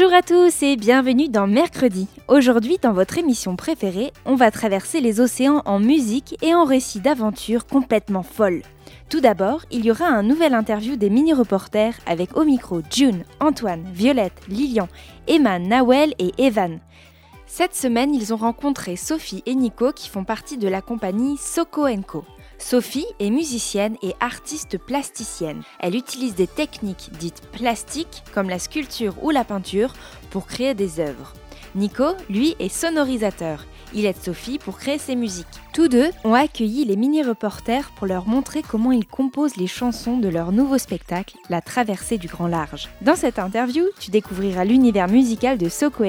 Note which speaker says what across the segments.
Speaker 1: Bonjour à tous et bienvenue dans Mercredi. Aujourd'hui, dans votre émission préférée, on va traverser les océans en musique et en récits d'aventures complètement folles. Tout d'abord, il y aura un nouvel interview des mini-reporters avec au micro June, Antoine, Violette, Lilian, Emma, Nawel et Evan. Cette semaine, ils ont rencontré Sophie et Nico qui font partie de la compagnie Soko Co. Sophie est musicienne et artiste plasticienne. Elle utilise des techniques dites plastiques comme la sculpture ou la peinture pour créer des œuvres. Nico, lui, est sonorisateur. Il aide Sophie pour créer ses musiques. Tous deux ont accueilli les mini-reporters pour leur montrer comment ils composent les chansons de leur nouveau spectacle, La traversée du grand large. Dans cette interview, tu découvriras l'univers musical de Soko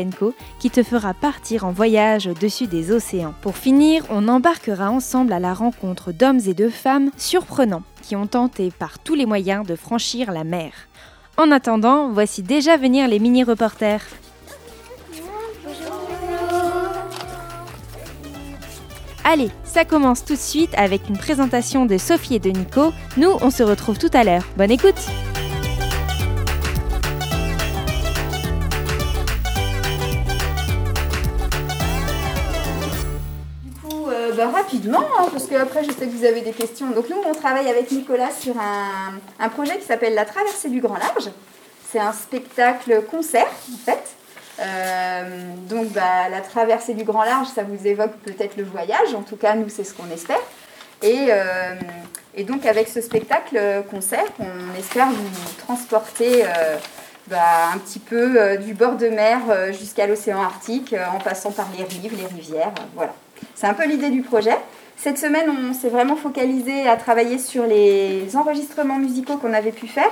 Speaker 1: qui te fera partir en voyage au-dessus des océans. Pour finir, on embarquera ensemble à la rencontre d'hommes et de femmes surprenants qui ont tenté par tous les moyens de franchir la mer. En attendant, voici déjà venir les mini-reporters. Allez, ça commence tout de suite avec une présentation de Sophie et de Nico. Nous, on se retrouve tout à l'heure. Bonne écoute
Speaker 2: Du coup, euh, bah, rapidement, hein, parce que après je sais que vous avez des questions. Donc nous, on travaille avec Nicolas sur un, un projet qui s'appelle La Traversée du Grand Large. C'est un spectacle concert, en fait. Euh, donc bah, la traversée du grand large, ça vous évoque peut-être le voyage, en tout cas nous c'est ce qu'on espère. Et, euh, donc avec ce spectacle concert, on espère vous transporter euh, bah, un petit peu du bord de mer jusqu'à l'océan Arctique, en passant par les rives, les rivières. voilà. C'est un peu l'idée du projet. Cette semaine, on s'est vraiment focalisé à travailler sur les enregistrements musicaux qu'on avait pu faire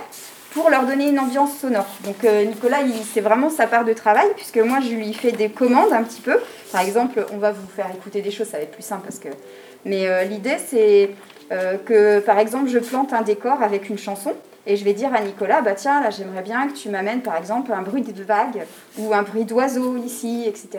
Speaker 2: pour leur donner une ambiance sonore. Donc euh, Nicolas, c'est vraiment sa part de travail, puisque moi je lui fais des commandes un petit peu. Par exemple, on va vous faire écouter des choses, ça va être plus simple parce que. Mais euh, l'idée c'est euh, que par exemple je plante un décor avec une chanson. Et je vais dire à Nicolas, bah tiens, là j'aimerais bien que tu m'amènes par exemple un bruit de vague ou un bruit d'oiseau ici, etc.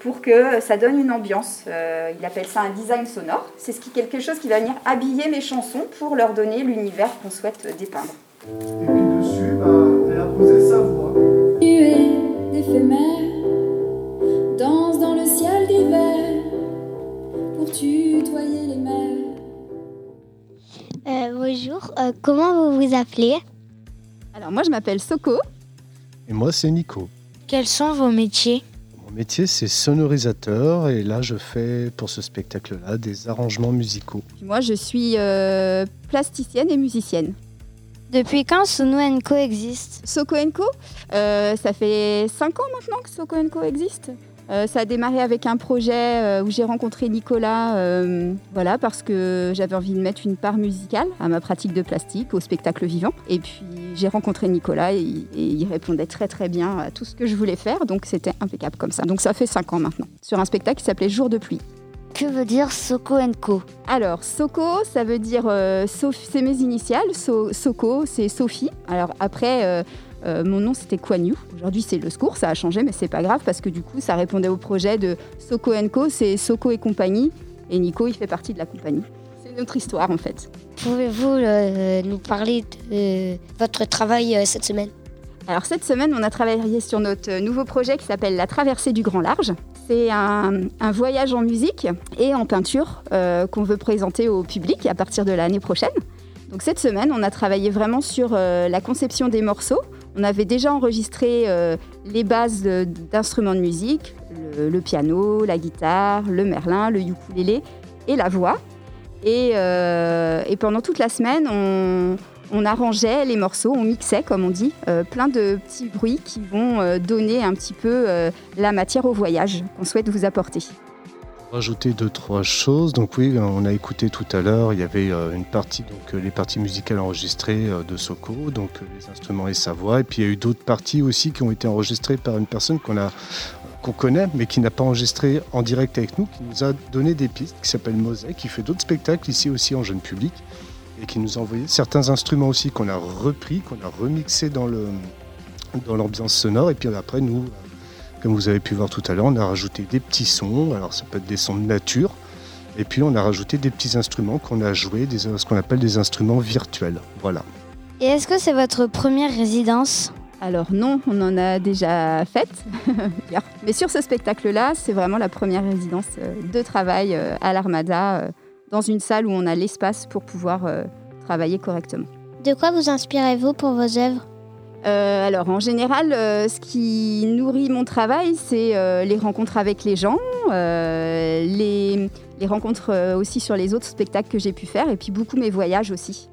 Speaker 2: Pour que ça donne une ambiance. il appelle ça un design sonore. C'est ce qui quelque chose qui va venir habiller mes chansons pour leur donner l'univers qu'on souhaite dépeindre.
Speaker 3: Et puis dessus, bah, elle a posé sa voix.
Speaker 4: D'éphémère, danse dans le ciel d'hiver pour tutoyer les mers.
Speaker 5: Euh, bonjour, euh, comment vous vous appelez?
Speaker 2: Alors moi je m'appelle Soko.
Speaker 6: Et moi c'est Nico.
Speaker 5: Quels sont vos métiers?
Speaker 6: Mon métier c'est sonorisateur et là je fais pour ce spectacle-là des arrangements musicaux.
Speaker 2: Moi je suis euh, plasticienne et musicienne.
Speaker 5: Depuis quand Sono Co existe?
Speaker 2: Soko Co, euh, ça fait 5 ans maintenant que Soko Co existe. Euh, ça a démarré avec un projet euh, où j'ai rencontré Nicolas, voilà, parce que j'avais envie de mettre une part musicale à ma pratique de plastique, au spectacle vivant. Et puis j'ai rencontré Nicolas et, et, il répondait très très bien à tout ce que je voulais faire, donc c'était impeccable comme ça. Donc ça fait 5 ans maintenant, sur un spectacle qui s'appelait Jour de pluie.
Speaker 5: Que veut dire Soko Co?
Speaker 2: Alors, Soko, ça veut dire, euh, c'est mes initiales. So, Soko, c'est Sophie. Alors après, euh, euh, mon nom c'était Kwanyu. Aujourd'hui c'est le secours, ça a changé, mais c'est pas grave parce que du coup ça répondait au projet de Soko Co. C'est Soko et compagnie. Et Nico, il fait partie de la compagnie. C'est notre histoire en fait.
Speaker 5: Pouvez-vous euh, nous parler de votre travail euh, cette semaine?
Speaker 2: Alors cette semaine, on a travaillé sur notre nouveau projet qui s'appelle La traversée du grand large. C'est un, voyage en musique et en peinture euh, qu'on veut présenter au public à partir de l'année prochaine. Donc cette semaine, on a travaillé vraiment sur euh, la conception des morceaux. On avait déjà enregistré euh, les bases d'instruments de, musique, le, piano, la guitare, le merlin, le ukulélé et la voix. Et pendant toute la semaine, on, on arrangeait les morceaux, on mixait, comme on dit, euh, plein de petits bruits qui vont euh, donner un petit peu euh, la matière au voyage qu'on souhaite vous apporter.
Speaker 6: rajouter deux trois choses. Donc oui, on a écouté tout à l'heure, il y avait une partie donc les parties musicales enregistrées de Soko, donc les instruments et sa voix, et puis il y a eu d'autres parties aussi qui ont été enregistrées par une personne qu'on qu'on connaît mais qui n'a pas enregistré en direct avec nous, qui nous a donné des pistes, qui s'appelle Mosaic, qui fait d'autres spectacles ici aussi en jeune public et qui nous a envoyé certains instruments aussi qu'on a repris, qu'on a remixé dans le dans l'ambiance sonore et puis après nous comme vous avez pu voir tout à l'heure, on a rajouté des petits sons, alors ça peut être des sons de nature, et puis on a rajouté des petits instruments qu'on a joués, des, ce qu'on appelle des instruments virtuels. Voilà.
Speaker 5: Et est-ce que c'est votre première résidence?
Speaker 2: Alors non, on en a déjà fait. Mais sur ce spectacle-là, c'est vraiment la première résidence euh, de travail euh, à l'Armada, euh, dans une salle où on a l'espace pour pouvoir travailler correctement.
Speaker 5: De quoi vous inspirez-vous pour vos œuvres?
Speaker 2: Euh, alors en général, euh, ce qui nourrit mon travail, c'est euh, les rencontres avec les gens, les, les, rencontres aussi sur les autres spectacles que j'ai pu faire, et puis beaucoup mes voyages aussi.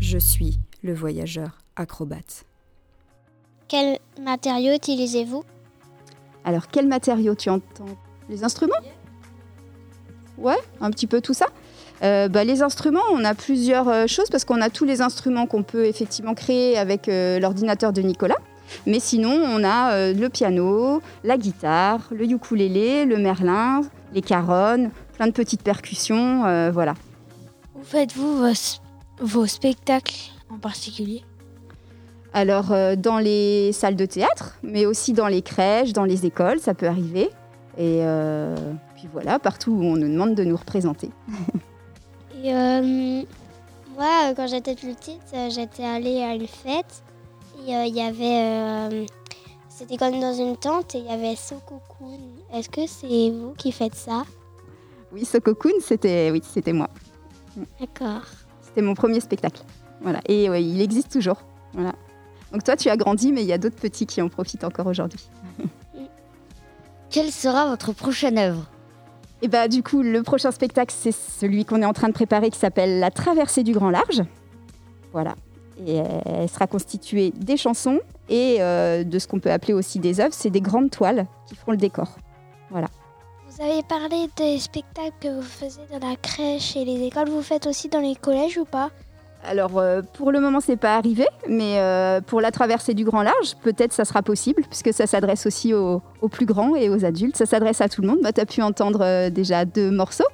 Speaker 2: Je suis le voyageur acrobate.
Speaker 5: Quel matériau utilisez-vous?
Speaker 2: Alors, quel matériau tu entends? Les instruments? Ouais, un petit peu tout ça? Euh, bah, les instruments, on a plusieurs euh, choses parce qu'on a tous les instruments qu'on peut effectivement créer avec euh, l'ordinateur de Nicolas. Mais sinon, on a le piano, la guitare, le ukulélé, le merlin, les caronnes, plein de petites percussions, voilà.
Speaker 5: Où faites-vous vos spectacles en particulier?
Speaker 2: Alors, euh, dans les salles de théâtre, mais aussi dans les crèches, dans les écoles, ça peut arriver. Et euh, puis voilà, partout où on nous demande de nous représenter.
Speaker 5: Et euh, moi, quand j'étais petite, j'étais allée à une fête. Et il y avait. C'était comme dans une tente et il y avait Sokokun. Est-ce que c'est vous qui faites ça?
Speaker 2: Oui, Sokokun, c'était oui, c'était moi.
Speaker 5: D'accord.
Speaker 2: C'était mon premier spectacle. Voilà. Et il existe toujours. Voilà. Donc toi, tu as grandi, mais il y a d'autres petits qui en profitent encore aujourd'hui.
Speaker 5: Quelle sera votre prochaine œuvre?
Speaker 2: Et bah du coup, le prochain spectacle, c'est celui qu'on est en train de préparer qui s'appelle La traversée du grand large. Voilà. Et elle sera constituée des chansons et euh, de ce qu'on peut appeler aussi des œuvres. C'est des grandes toiles qui feront le décor. Voilà.
Speaker 5: Vous avez parlé des spectacles que vous faisiez dans la crèche et les écoles. Vous faites aussi dans les collèges ou pas?
Speaker 2: Alors euh, pour le moment c'est pas arrivé, mais euh, pour la traversée du grand large, peut-être ça sera possible, puisque ça s'adresse aussi aux, plus grands et aux adultes. Ça s'adresse à tout le monde. Bah, tu as pu entendre euh, déjà deux morceaux.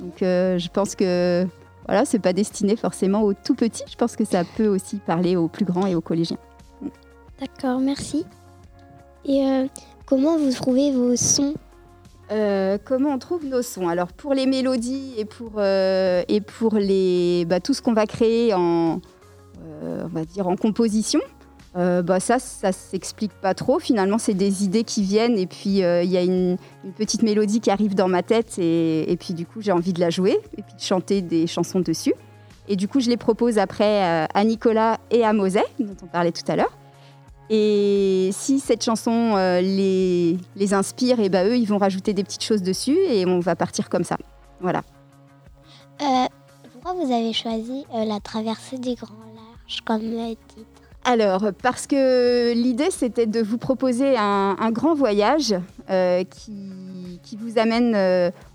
Speaker 2: Donc je pense que voilà, c'est pas destiné forcément aux tout petits. Je pense que ça peut aussi parler aux plus grands et aux collégiens.
Speaker 5: D'accord, merci. Et comment vous trouvez vos sons?
Speaker 2: Euh, comment on trouve nos sons? Alors pour les mélodies et pour, euh, et pour les, bah, tout ce qu'on va créer en, euh, on va dire en composition, bah, ça, ça s'explique pas trop. Finalement, c'est des idées qui viennent et puis il y a une, petite mélodie qui arrive dans ma tête et, et puis du coup j'ai envie de la jouer et puis de chanter des chansons dessus. Et du coup, je les propose après à Nicolas et à Moset, dont on parlait tout à l'heure. Et si cette chanson euh, les, les, inspire, et bah eux, ils vont rajouter des petites choses dessus et on va partir comme ça. Voilà.
Speaker 5: Euh, pourquoi vous avez choisi euh, la traversée des grands larges comme titre?
Speaker 2: Alors, parce que l'idée, c'était de vous proposer un, un grand voyage qui, qui, vous amène,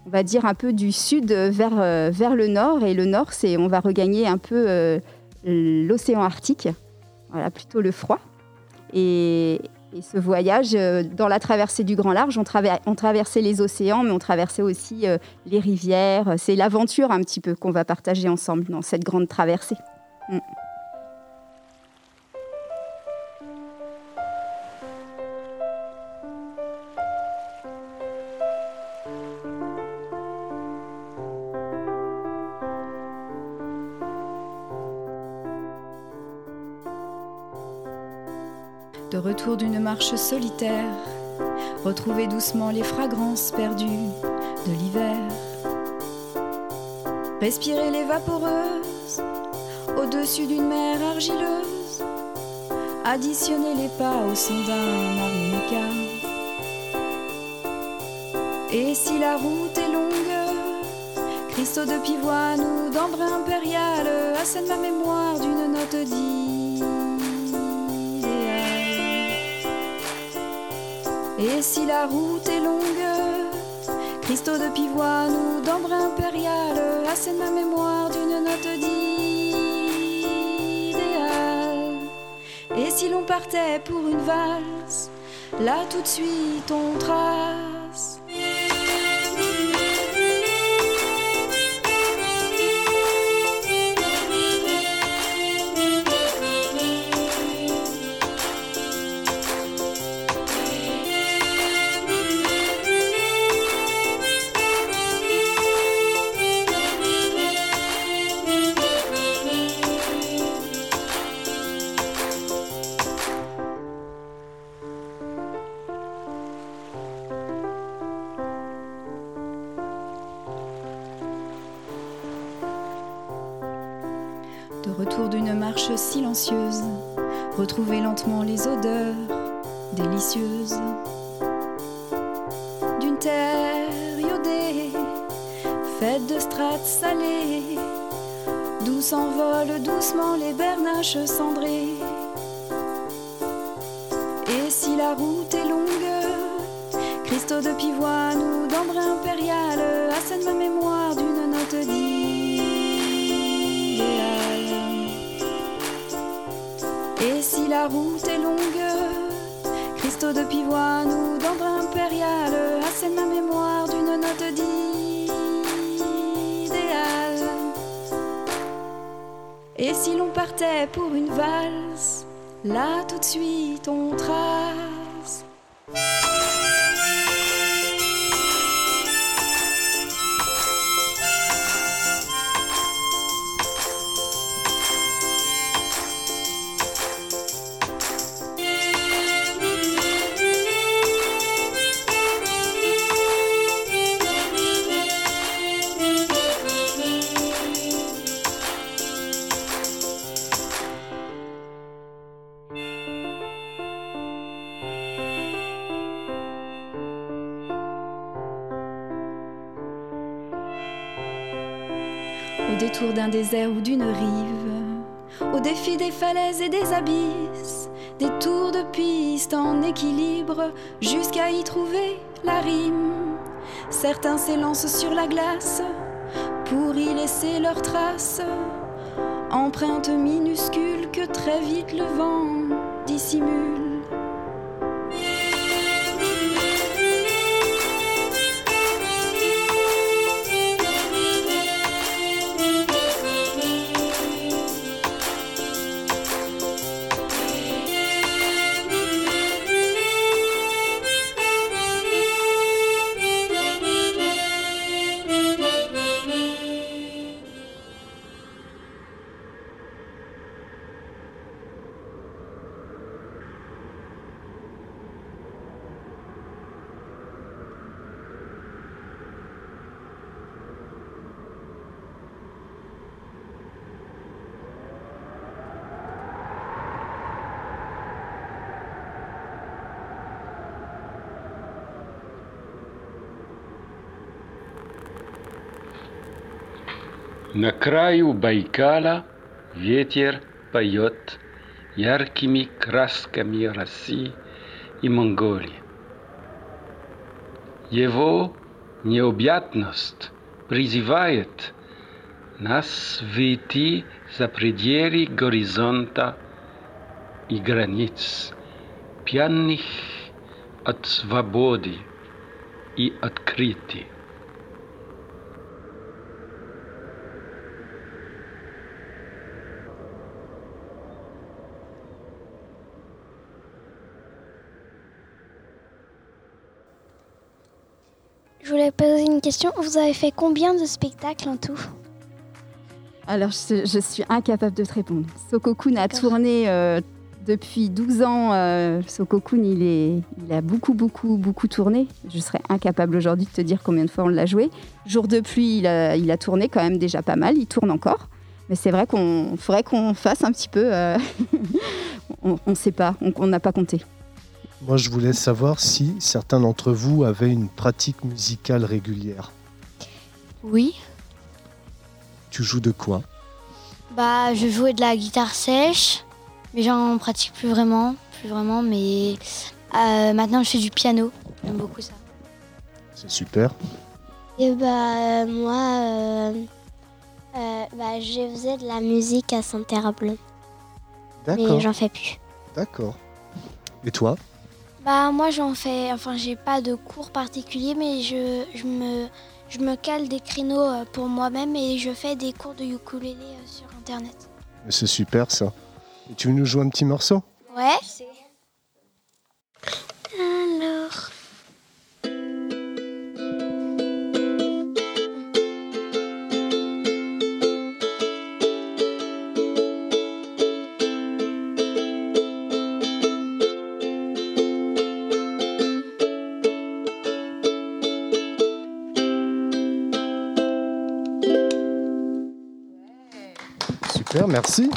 Speaker 2: on va dire, un peu du sud vers, vers le nord. Et le nord, c'est on va regagner un peu l'océan Arctique, voilà, plutôt le froid. Et, ce voyage, euh, dans la traversée du Grand Large, on, traversait les océans, mais on traversait aussi euh, les rivières. C'est l'aventure un petit peu qu'on va partager ensemble dans cette grande traversée. Mm.
Speaker 4: De retour d'une marche solitaire, retrouver doucement les fragrances perdues de l'hiver. Respirer les vaporeuses au-dessus d'une mer argileuse, additionner les pas au son d'un harmonica. Et si la route est longue, cristaux de pivoine ou d'ambre impérial assène ma mémoire d'une note dite Et si la route est longue, cristaux de pivoine ou d'ambre impérial assène ma mémoire d'une note d'idéal. Et si l'on partait pour une valse, là tout de suite on trace silencieuse, retrouver lentement les odeurs délicieuses d'une terre iodée, faite de strates salées, d'où s'envolent doucement les bernaches cendrées. Et si la route est longue, cristaux de pivoine ou d'ambre impérial assène ma mémoire d'une note la route est longue, cristaux de pivoine ou d'ambre impérial assène ma mémoire d'une note d'idéal. Et si l'on partait pour une valse, là tout de suite on trace d'un désert ou d'une rive, au défi des falaises et des abysses, des tours de piste en équilibre, jusqu'à y trouver la rime. Certains s'élancent sur la glace pour y laisser leurs traces, empreintes minuscules que très vite le vent dissimule.
Speaker 7: На краю Байкала ветер поет яркими красками России и Монголии. Его необъятность призывает нас выйти за пределы горизонта и границ, пьяных от свободы и открытия.
Speaker 5: Poser une question. Vous avez fait combien de spectacles en tout?
Speaker 2: Alors, je, je suis incapable de te répondre. Sokokun a tourné euh, depuis 12 ans. Euh, Sokokun, il, est, il a beaucoup, beaucoup, beaucoup tourné. Je serais incapable aujourd'hui de te dire combien de fois on l'a joué. Jour de pluie, il a, il a tourné quand même déjà pas mal. Il tourne encore. Mais c'est vrai qu'on faudrait qu'on fasse un petit peu. euh, on ne sait pas, on n'a pas compté.
Speaker 6: Moi, je voulais savoir si certains d'entre vous avaient une pratique musicale régulière.
Speaker 8: Oui.
Speaker 6: Tu joues de quoi?
Speaker 8: Bah, je jouais de la guitare sèche, mais j'en pratique plus vraiment, plus vraiment. Mais euh, maintenant, je fais du piano. J'aime beaucoup ça.
Speaker 6: C'est super.
Speaker 5: Et bah, moi, euh, euh, bah, je faisais de la musique à Saint-Herblain, mais
Speaker 6: D'accord.
Speaker 5: j'en fais plus.
Speaker 6: D'accord. Et toi?
Speaker 8: Bah, moi, j'en fais. Enfin, j'ai pas de cours particuliers, mais je, je me, je me cale des créneaux euh, pour moi-même et je fais des cours de ukulélé euh, sur internet.
Speaker 6: C'est super ça. Et tu veux nous jouer un petit morceau?
Speaker 8: Ouais.
Speaker 5: Alors.
Speaker 6: Merci.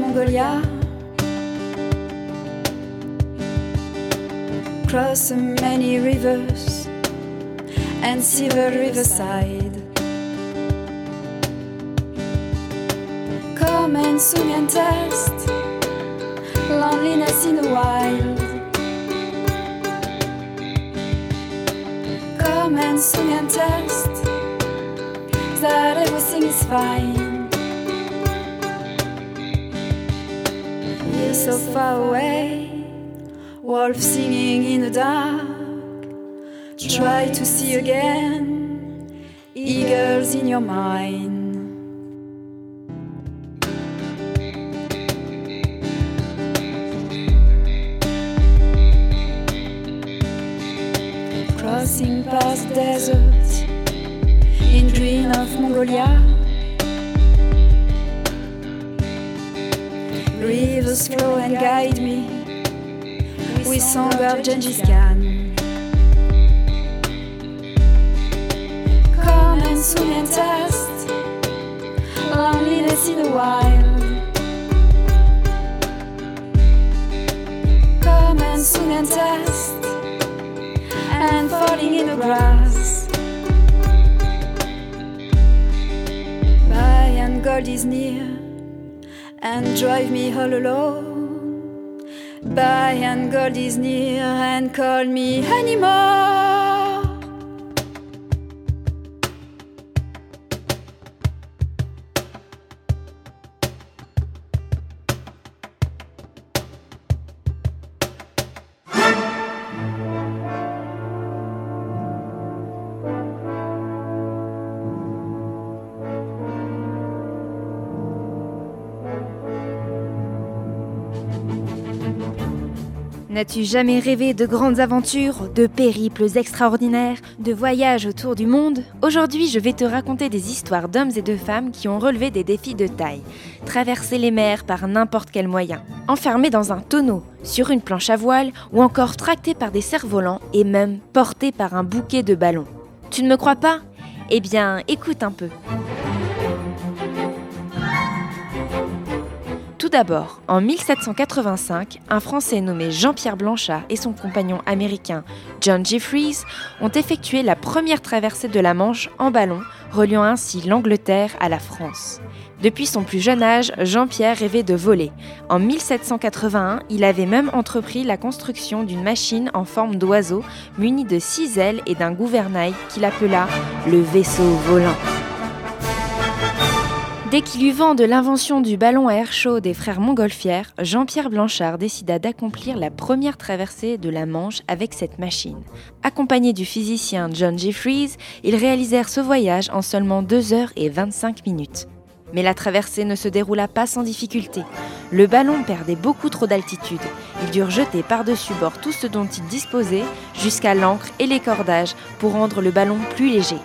Speaker 4: Mongolia. Cross many rivers and silver riverside. Come and swim and test loneliness in the wild. Come and swim and test that everything is fine. So far away, wolf singing in the dark. Try to see again, eagles in your mind. Crossing past deserts in green of Mongolia. Rivers flow and guide me with song of Gengis Khan. Come and swim and test loneliness in the wild. Come and swim and test and falling in the grass. Buy and gold is near and drive me all alone. Buy and gold is near and call me anymore.
Speaker 1: N'as-tu jamais rêvé de grandes aventures, de périples extraordinaires, de voyages autour du monde Aujourd'hui, je vais te raconter des histoires d'hommes et de femmes qui ont relevé des défis de taille, traversé les mers par n'importe quel moyen, enfermés dans un tonneau, sur une planche à voile ou encore tractés par des cerfs-volants et même portés par un bouquet de ballons. Tu ne me crois pas? Eh bien, écoute un peu. D'abord, en 1785, un Français nommé Jean-Pierre Blanchard et son compagnon américain John Jeffries ont effectué la première traversée de la Manche en ballon, reliant ainsi l'Angleterre à la France. Depuis son plus jeune âge, Jean-Pierre rêvait de voler. En 1781, il avait même entrepris la construction d'une machine en forme d'oiseau munie de six ailes et d'un gouvernail qu'il appela le vaisseau volant. Dès qu'il eut vent de l'invention du ballon à air chaud des frères Montgolfière, Jean-Pierre Blanchard décida d'accomplir la première traversée de la Manche avec cette machine. Accompagné du physicien John Jeffries, ils réalisèrent ce voyage en seulement 2 heures et 25 minutes. Mais la traversée ne se déroula pas sans difficulté. Le ballon perdait beaucoup trop d'altitude. Ils durent jeter par-dessus bord tout ce dont ils disposaient, jusqu'à l'ancre et les cordages, pour rendre le ballon plus léger.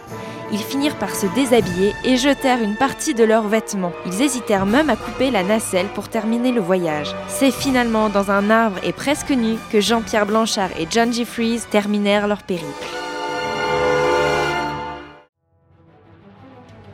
Speaker 1: Ils finirent par se déshabiller et jetèrent une partie de leurs vêtements. Ils hésitèrent même à couper la nacelle pour terminer le voyage. C'est finalement dans un arbre et presque nu que Jean-Pierre Blanchard et John Jeffries terminèrent leur périple.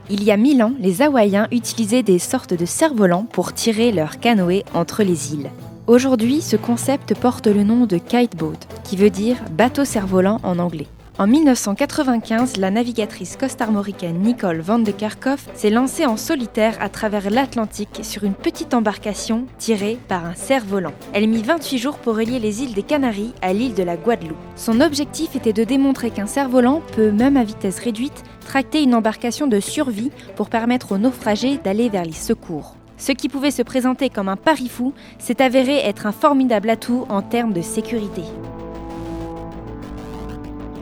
Speaker 1: Il y a mille ans, les Hawaïens utilisaient des sortes de cerfs-volants pour tirer leur canoë entre les îles. Aujourd'hui, ce concept porte le nom de kiteboat, qui veut dire bateau cerf-volant en anglais. En 1995, la navigatrice costarmoricaine Nicole van de Kerkhoff s'est lancée en solitaire à travers l'Atlantique sur une petite embarcation tirée par un cerf-volant. Elle mit 28 jours pour relier les îles des Canaries à l'île de la Guadeloupe. Son objectif était de démontrer qu'un cerf-volant peut, même à vitesse réduite, tracter une embarcation de survie pour permettre aux naufragés d'aller vers les secours. Ce qui pouvait se présenter comme un pari fou s'est avéré être un formidable atout en termes de sécurité.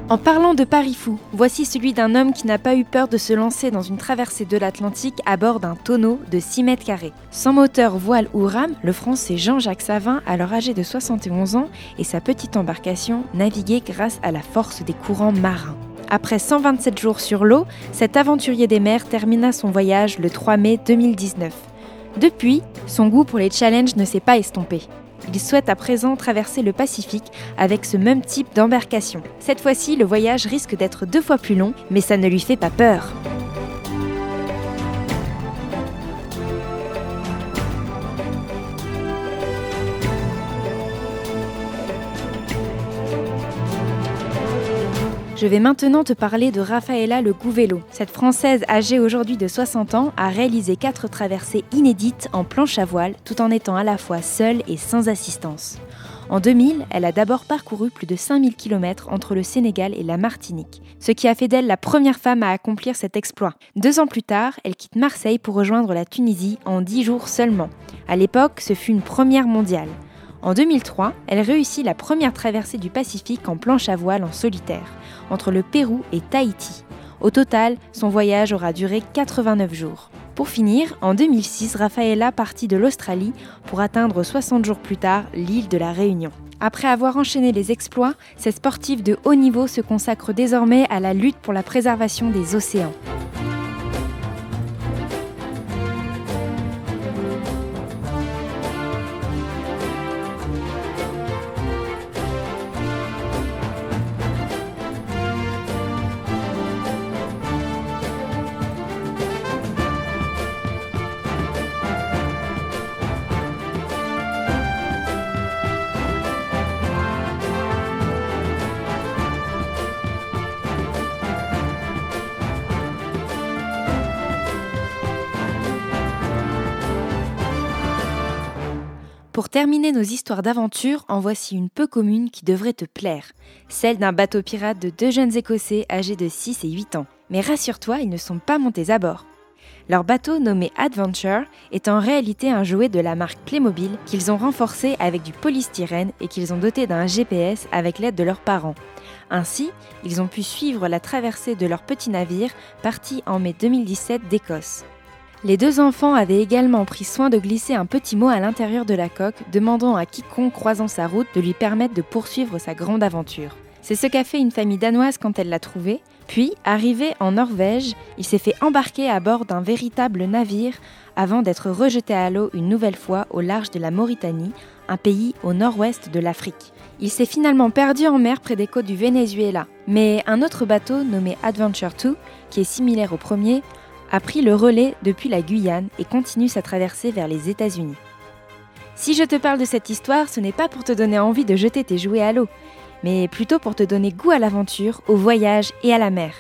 Speaker 1: En parlant de paris fou, voici celui d'un homme qui n'a pas eu peur de se lancer dans une traversée de l'Atlantique à bord d'un tonneau de 6 mètres carrés. Sans moteur, voile ou rame, le français Jean-Jacques Savin, alors âgé de 71 ans, et sa petite embarcation naviguaient grâce à la force des courants marins. Après 127 jours sur l'eau, cet aventurier des mers termina son voyage le 3 mai 2019. Depuis, son goût pour les challenges ne s'est pas estompé. Il souhaite à présent traverser le Pacifique avec ce même type d'embarcation. Cette fois-ci, le voyage risque d'être deux fois plus long, mais ça ne lui fait pas peur. Je vais maintenant te parler de Rafaela Le Gouvello. Cette Française âgée aujourd'hui de 60 ans a réalisé quatre traversées inédites en planche à voile tout en étant à la fois seule et sans assistance. En 2000, elle a d'abord parcouru plus de 5000 km entre le Sénégal et la Martinique, ce qui a fait d'elle la première femme à accomplir cet exploit. Deux ans plus tard, elle quitte Marseille pour rejoindre la Tunisie en 10 jours seulement. À l'époque, ce fut une première mondiale. En 2003, elle réussit la première traversée du Pacifique en planche à voile en solitaire, entre le Pérou et Tahiti. Au total, son voyage aura duré 89 jours. Pour finir, en 2006, Rafaela partit de l'Australie pour atteindre 60 jours plus tard l'île de la Réunion. Après avoir enchaîné les exploits, ces sportifs de haut niveau se consacrent désormais à la lutte pour la préservation des océans. Pour terminer nos histoires d'aventure, en voici une peu commune qui devrait te plaire. Celle d'un bateau pirate de deux jeunes Écossais âgés de 6 et 8 ans. Mais rassure-toi, ils ne sont pas montés à bord. Leur bateau nommé Adventure est en réalité un jouet de la marque Playmobil qu'ils ont renforcé avec du polystyrène et qu'ils ont doté d'un GPS avec l'aide de leurs parents. Ainsi, ils ont pu suivre la traversée de leur petit navire parti en mai 2017 d'Écosse. Les deux enfants avaient également pris soin de glisser un petit mot à l'intérieur de la coque, demandant à quiconque croisant sa route de lui permettre de poursuivre sa grande aventure. C'est ce qu'a fait une famille danoise quand elle l'a trouvé. Puis, arrivé en Norvège, il s'est fait embarquer à bord d'un véritable navire avant d'être rejeté à l'eau une nouvelle fois au large de la Mauritanie, un pays au nord-ouest de l'Afrique. Il s'est finalement perdu en mer près des côtes du Venezuela. Mais un autre bateau nommé Adventure 2, qui est similaire au premier, a pris le relais depuis la Guyane et continue sa traversée vers les États-Unis. Si je te parle de cette histoire, ce n'est pas pour te donner envie de jeter tes jouets à l'eau, mais plutôt pour te donner goût à l'aventure, au voyage et à la mer.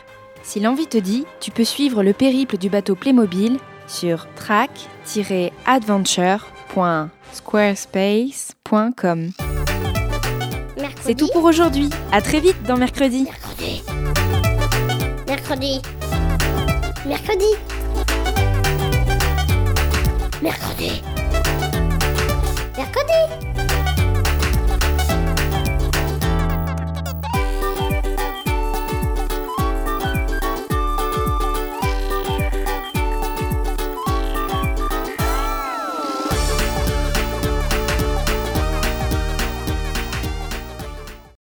Speaker 1: Si l'envie te dit, tu peux suivre le périple du bateau Playmobil sur track-adventure.squarespace.com. C'est tout pour aujourd'hui. À très vite dans mercredi.
Speaker 5: Mercredi. Mercredi. Mercredi. Mercredi.